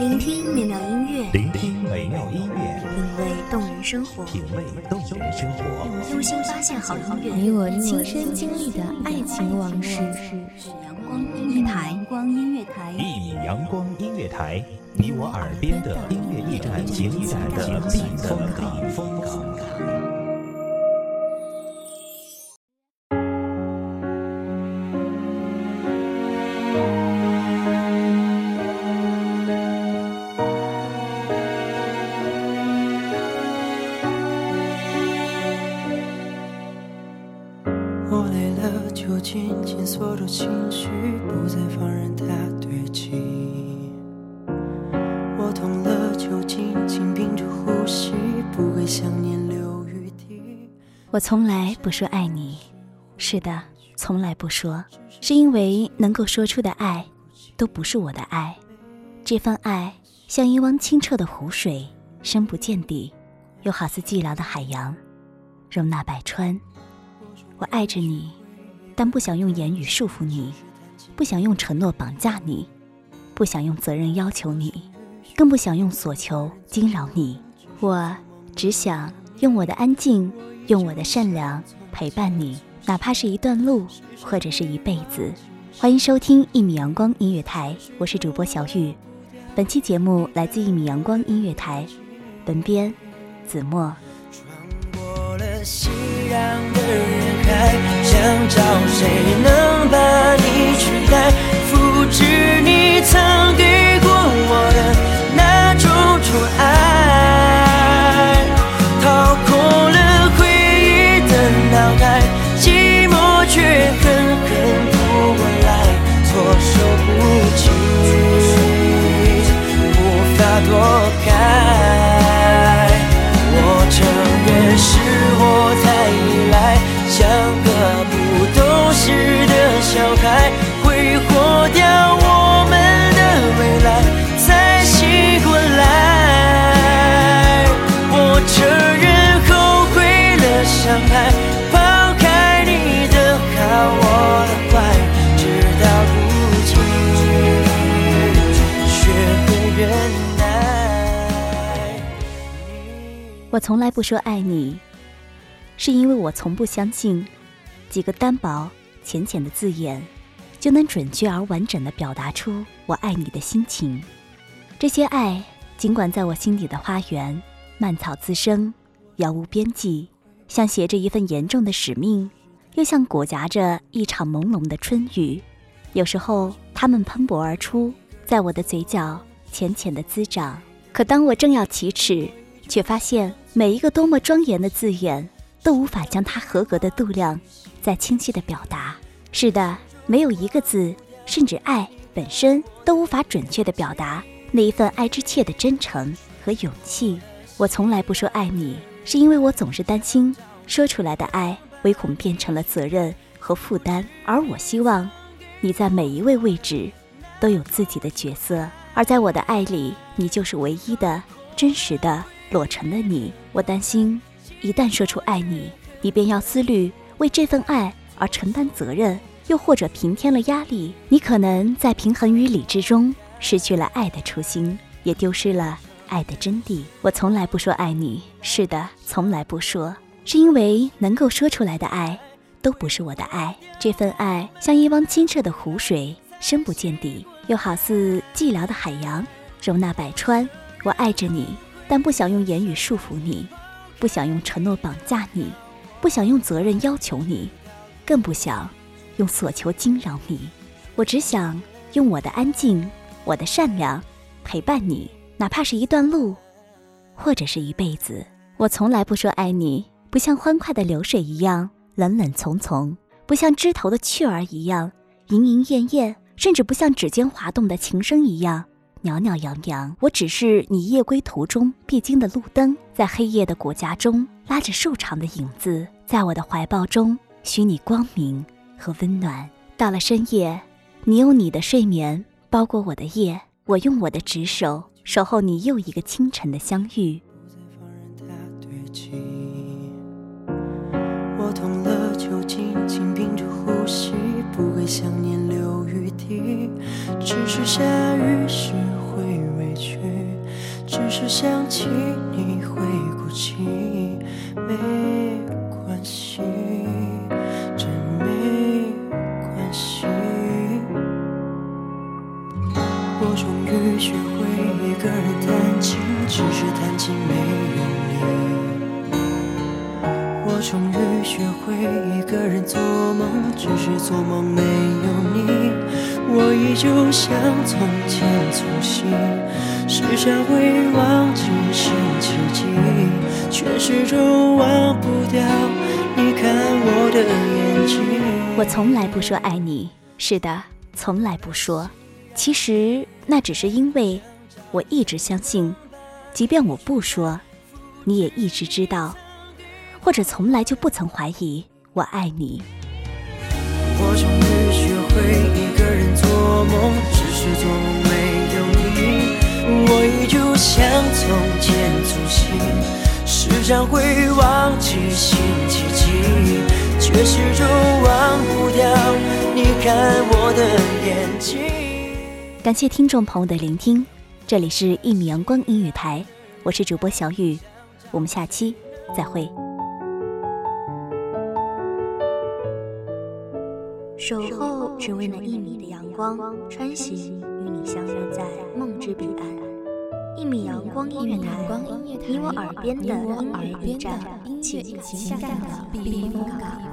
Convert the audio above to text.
聆听美妙音乐，聆听美妙音乐，品味动人生活，品味动人生活，用心发现好音乐，你我亲身经历的爱情往事。阳光音乐台，阳光音乐台，一米阳光音乐台，你我耳边的音乐驿站，情感的避风港。我累了，就紧紧锁住情绪，不再放任它堆积。我痛了，就紧紧屏住呼吸，不给想念留余地。我从来不说爱你，是的，从来不说，是因为能够说出的爱，都不是我的爱。这份爱像一汪清澈的湖水，深不见底，又好似寂寥的海洋，容纳百川。我爱着你，但不想用言语束缚你，不想用承诺绑架你，不想用责任要求你，更不想用所求惊扰你。我只想用我的安静。用我的善良陪伴你，哪怕是一段路，或者是一辈子。欢迎收听一米阳光音乐台，我是主播小雨。本期节目来自一米阳光音乐台，本编子墨。穿过了熙攘的人想找谁我从来不说爱你，是因为我从不相信几个单薄浅浅的字眼就能准确而完整的表达出我爱你的心情。这些爱，尽管在我心底的花园蔓草滋生，杳无边际，像携着一份严重的使命，又像裹挟着一场朦胧的春雨。有时候，它们喷薄而出，在我的嘴角浅浅的滋长。可当我正要启齿，却发现每一个多么庄严的字眼，都无法将它合格的度量再清晰的表达。是的，没有一个字，甚至爱本身都无法准确的表达那一份爱之切的真诚和勇气。我从来不说爱你，是因为我总是担心说出来的爱，唯恐变成了责任和负担。而我希望你在每一位位置都有自己的角色，而在我的爱里，你就是唯一的、真实的。裸成的你，我担心，一旦说出爱你，你便要思虑为这份爱而承担责任，又或者平添了压力。你可能在平衡与理智中失去了爱的初心，也丢失了爱的真谛。我从来不说爱你，是的，从来不说，是因为能够说出来的爱，都不是我的爱。这份爱像一汪清澈的湖水，深不见底，又好似寂寥的海洋，容纳百川。我爱着你。但不想用言语束缚你，不想用承诺绑架你，不想用责任要求你，更不想用所求惊扰你。我只想用我的安静，我的善良陪伴你，哪怕是一段路，或者是一辈子。我从来不说爱你，不像欢快的流水一样冷冷从从，不像枝头的雀儿一样莺莺燕燕，甚至不像指尖滑动的琴声一样。袅袅扬扬，我只是你夜归途中必经的路灯，在黑夜的国家中拉着瘦长的影子，在我的怀抱中许你光明和温暖。到了深夜，你用你的睡眠包裹我的夜，我用我的执手守候你又一个清晨的相遇。是想起你会哭泣，没关系，真没关系。我终于学会一个人弹琴，只是弹琴没有你。我终于学会一个人做梦，只是做梦没有你。我依旧像从前粗心，时常会忘记是奇迹，却始终忘不掉你看我的眼睛。我从来不说爱你，是的，从来不说。其实那只是因为我一直相信，即便我不说，你也一直知道，或者从来就不曾怀疑我爱你。我终于学会梦，只是做梦没有你。我依旧像从前粗心，时常会忘记星期几，却始终忘不掉你看我的眼睛。感谢听众朋友的聆听，这里是一米阳光音乐台，我是主播小雨，我们下期再会。守候只为那一米的阳光，穿行与你相约在梦之彼岸。一米阳光音乐台，你我耳边的音乐驿站，情感的避风港。